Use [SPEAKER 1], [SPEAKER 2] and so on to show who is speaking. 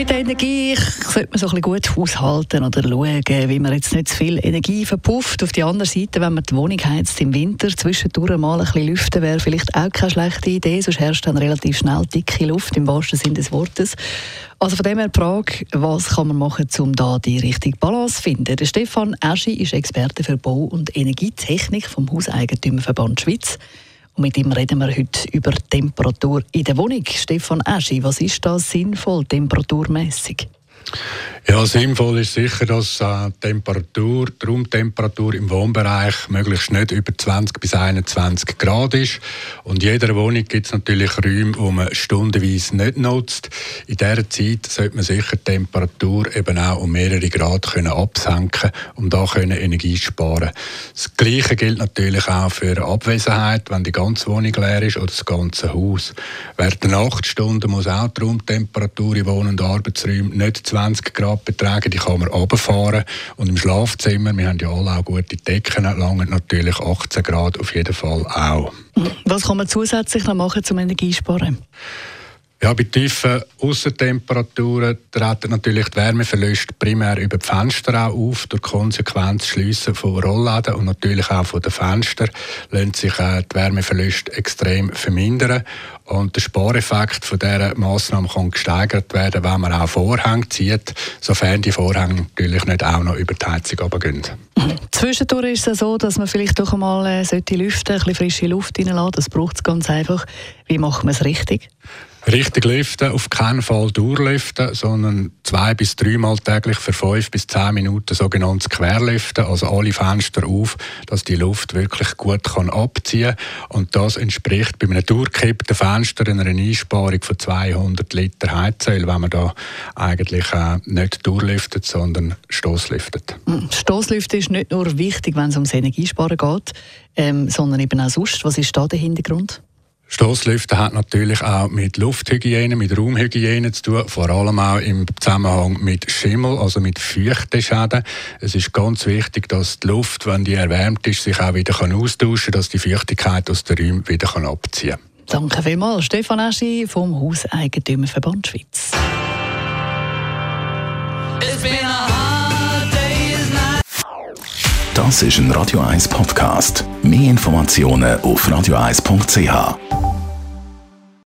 [SPEAKER 1] mit der Energie sollte man so ein gut haushalten oder schauen, wie man jetzt nicht zu viel Energie verpufft. Auf der anderen Seite, wenn man die Wohnung heizt im Winter, zwischendurch mal ein bisschen lüften, wäre vielleicht auch keine schlechte Idee, sonst herrscht dann relativ schnell dicke Luft, im wahrsten Sinne des Wortes. Also von dem her die Frage, was kann man machen, um da die richtige Balance zu finden? Der Stefan Eschi ist Experte für Bau- und Energietechnik vom Hauseigentümerverband Schweiz. Und mit ihm reden wir heute über Temperatur in der Wohnung. Stefan Aschi, was ist da sinnvoll temperaturmäßig?
[SPEAKER 2] Ja, sinnvoll ist sicher, dass äh, Temperatur, die Raumtemperatur im Wohnbereich möglichst nicht über 20 bis 21 Grad ist. Und in jeder Wohnung gibt es natürlich Räume, die man stundenweise nicht nutzt. In dieser Zeit sollte man sicher die Temperatur eben auch um mehrere Grad können absenken, um da Energie sparen. Das Gleiche gilt natürlich auch für Abwesenheit, wenn die ganze Wohnung leer ist oder das ganze Haus. Während der Nachtstunden muss auch die Raumtemperatur in Wohn- und Arbeitsräumen nicht 20 Grad Grad die kann man runterfahren. Und im Schlafzimmer, wir haben ja alle auch gute Decken, langen natürlich 18 Grad auf jeden Fall auch.
[SPEAKER 1] Was kann man zusätzlich noch machen zum Energiesparen?
[SPEAKER 2] Ja, bei tiefen Aussentemperaturen treten natürlich die Wärmeverluste primär über die Fenster auch auf. Durch Konsequenz Schliessen von Rollläden und natürlich auch von den Fenstern lassen sich äh, die Wärmeverluste extrem vermindern. Und der Spareffekt von dieser Massnahme kann gesteigert werden, wenn man auch Vorhänge zieht, sofern die Vorhänge natürlich nicht auch noch über die Heizung runtergehen.
[SPEAKER 1] Zwischendurch ist es so, dass man vielleicht doch einmal äh, sollte lüften, ein bisschen frische Luft reinlassen. Das braucht es ganz einfach. Wie macht man es richtig?
[SPEAKER 2] Richtig lüften, auf keinen Fall durchlüften, sondern zwei bis dreimal täglich für fünf bis zehn Minuten sogenanntes Querlüften, also alle Fenster auf, dass die Luft wirklich gut kann abziehen und das entspricht bei einem durchgekippten Fenster einer Einsparung von 200 Liter Heizöl, wenn man da eigentlich äh, nicht durchlüftet, sondern Stoßlüftet.
[SPEAKER 1] Hm, Stoßlüften ist nicht nur wichtig, wenn es ums Energiesparen geht, ähm, sondern eben auch sonst. Was ist da der Hintergrund?
[SPEAKER 2] Stoßlüften hat natürlich auch mit Lufthygiene, mit Raumhygiene zu tun, vor allem auch im Zusammenhang mit Schimmel, also mit Feuchteschäden. Es ist ganz wichtig, dass die Luft, wenn die erwärmt ist, sich auch wieder austauschen kann, dass die Feuchtigkeit aus den Räumen wieder abziehen kann.
[SPEAKER 1] Danke vielmals, Stefan Aschi vom Hauseigentümerverband Schweiz.
[SPEAKER 3] Das ist ein Radio 1 Podcast. Mehr Informationen auf radio1.ch.